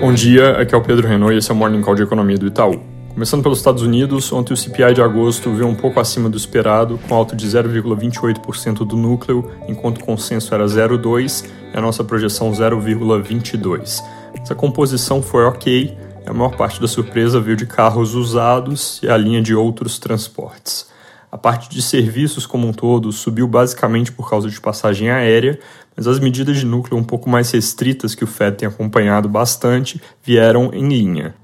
Bom dia, aqui é o Pedro Renault e esse é o Morning Call de Economia do Itaú. Começando pelos Estados Unidos, ontem o CPI de agosto veio um pouco acima do esperado, com alta de 0,28% do núcleo, enquanto o consenso era 0,2% e a nossa projeção 0,22%. Essa composição foi ok, a maior parte da surpresa veio de carros usados e a linha de outros transportes. A parte de serviços como um todo subiu basicamente por causa de passagem aérea, mas as medidas de núcleo um pouco mais restritas que o Fed tem acompanhado bastante vieram em linha.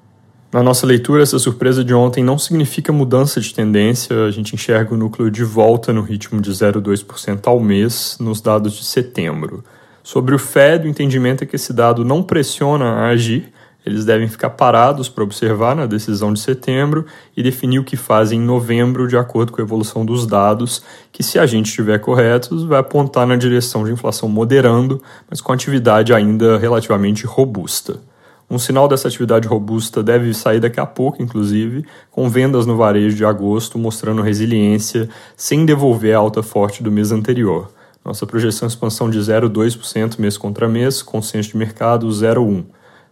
Na nossa leitura, essa surpresa de ontem não significa mudança de tendência, a gente enxerga o núcleo de volta no ritmo de 0,2% ao mês nos dados de setembro. Sobre o Fed, o entendimento é que esse dado não pressiona a agir, eles devem ficar parados para observar na decisão de setembro e definir o que fazem em novembro, de acordo com a evolução dos dados, que, se a gente estiver correto, vai apontar na direção de inflação moderando, mas com atividade ainda relativamente robusta. Um sinal dessa atividade robusta deve sair daqui a pouco, inclusive, com vendas no varejo de agosto mostrando resiliência sem devolver a alta forte do mês anterior. Nossa projeção de expansão de 0,2% mês contra mês, consenso de mercado 0,1%.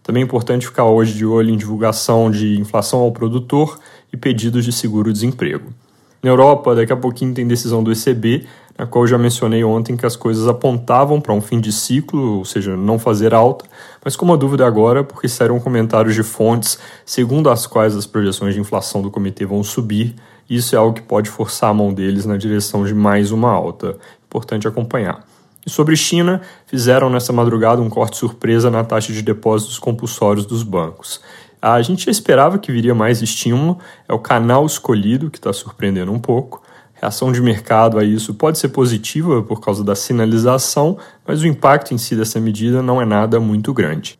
Também é importante ficar hoje de olho em divulgação de inflação ao produtor e pedidos de seguro-desemprego. Na Europa, daqui a pouquinho tem decisão do ECB, na qual eu já mencionei ontem que as coisas apontavam para um fim de ciclo, ou seja, não fazer alta, mas com uma dúvida agora, porque saíram comentários de fontes segundo as quais as projeções de inflação do comitê vão subir, e isso é algo que pode forçar a mão deles na direção de mais uma alta. Importante acompanhar. E sobre China, fizeram nessa madrugada um corte surpresa na taxa de depósitos compulsórios dos bancos. A gente já esperava que viria mais estímulo, é o canal escolhido que está surpreendendo um pouco. A reação de mercado a isso pode ser positiva por causa da sinalização, mas o impacto em si dessa medida não é nada muito grande.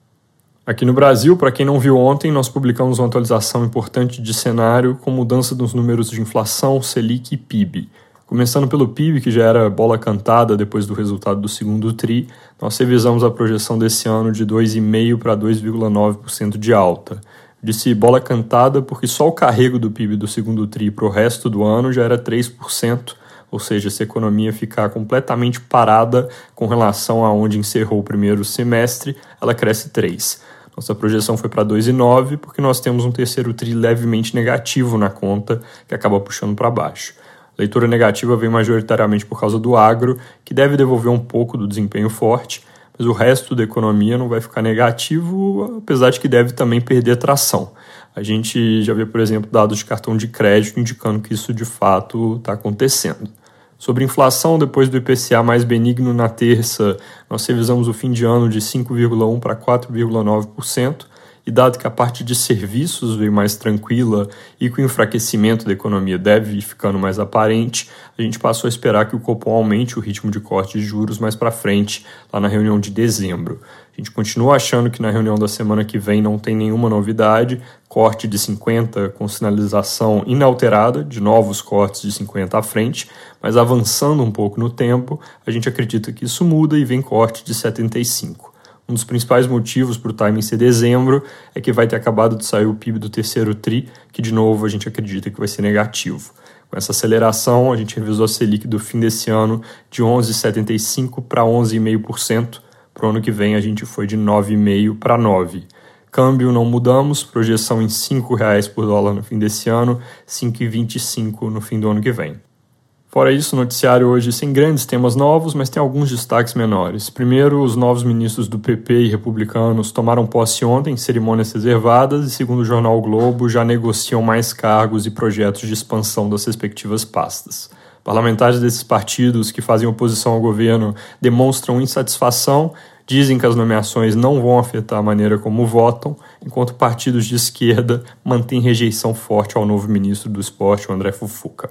Aqui no Brasil, para quem não viu ontem, nós publicamos uma atualização importante de cenário com mudança dos números de inflação, Selic e PIB. Começando pelo PIB, que já era bola cantada depois do resultado do segundo TRI, nós revisamos a projeção desse ano de 2,5% para 2,9% de alta. Disse bola cantada porque só o carrego do PIB do segundo TRI para o resto do ano já era 3%, ou seja, se a economia ficar completamente parada com relação a onde encerrou o primeiro semestre, ela cresce 3%. Nossa projeção foi para 2,9 porque nós temos um terceiro TRI levemente negativo na conta, que acaba puxando para baixo. Leitura negativa vem majoritariamente por causa do agro, que deve devolver um pouco do desempenho forte, mas o resto da economia não vai ficar negativo, apesar de que deve também perder tração. A gente já vê, por exemplo, dados de cartão de crédito indicando que isso de fato está acontecendo. Sobre inflação, depois do IPCA mais benigno na terça, nós revisamos o fim de ano de 5,1% para 4,9%, e dado que a parte de serviços veio mais tranquila e que o enfraquecimento da economia deve ir ficando mais aparente, a gente passou a esperar que o Copom aumente o ritmo de corte de juros mais para frente, lá na reunião de dezembro. A gente continua achando que na reunião da semana que vem não tem nenhuma novidade, corte de 50 com sinalização inalterada, de novos cortes de 50 à frente, mas avançando um pouco no tempo, a gente acredita que isso muda e vem corte de 75. Um dos principais motivos para o timing ser dezembro é que vai ter acabado de sair o PIB do terceiro TRI, que de novo a gente acredita que vai ser negativo. Com essa aceleração, a gente revisou a Selic do fim desse ano de 11,75% para 11,5%. Para o ano que vem, a gente foi de 9,5% para 9%. Câmbio não mudamos, projeção em R$ 5,00 por dólar no fim desse ano, 5,25 no fim do ano que vem. Fora isso, o noticiário hoje sem grandes temas novos, mas tem alguns destaques menores. Primeiro, os novos ministros do PP e republicanos tomaram posse ontem em cerimônias reservadas e, segundo o jornal Globo, já negociam mais cargos e projetos de expansão das respectivas pastas. Parlamentares desses partidos que fazem oposição ao governo demonstram insatisfação, dizem que as nomeações não vão afetar a maneira como votam, enquanto partidos de esquerda mantêm rejeição forte ao novo ministro do esporte, o André Fufuca.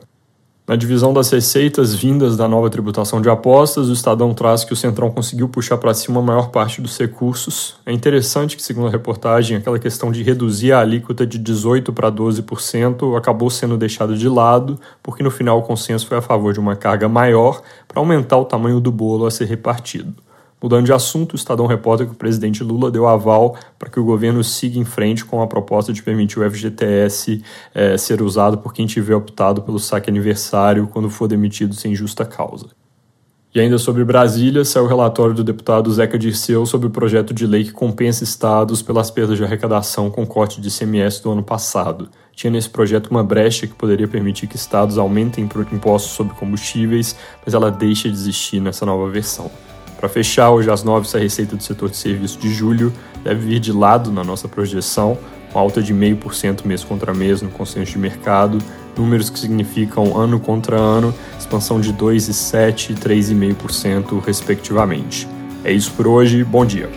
Na divisão das receitas vindas da nova tributação de apostas, o Estadão traz que o Centrão conseguiu puxar para cima a maior parte dos recursos. É interessante que, segundo a reportagem, aquela questão de reduzir a alíquota de 18% para 12% acabou sendo deixada de lado, porque no final o consenso foi a favor de uma carga maior para aumentar o tamanho do bolo a ser repartido. Mudando de assunto, o Estadão reporta que o presidente Lula deu aval para que o governo siga em frente com a proposta de permitir o FGTS é, ser usado por quem tiver optado pelo saque aniversário quando for demitido sem justa causa. E ainda sobre Brasília, saiu o relatório do deputado Zeca Dirceu sobre o projeto de lei que compensa estados pelas perdas de arrecadação com corte de ICMS do ano passado. Tinha nesse projeto uma brecha que poderia permitir que estados aumentem impostos sobre combustíveis, mas ela deixa de existir nessa nova versão. Para fechar, hoje às 9 a receita do setor de serviço de julho deve vir de lado na nossa projeção, com alta de 0,5% mês contra mês no consenso de mercado, números que significam ano contra ano, expansão de 2,7% e 3,5% respectivamente. É isso por hoje, bom dia!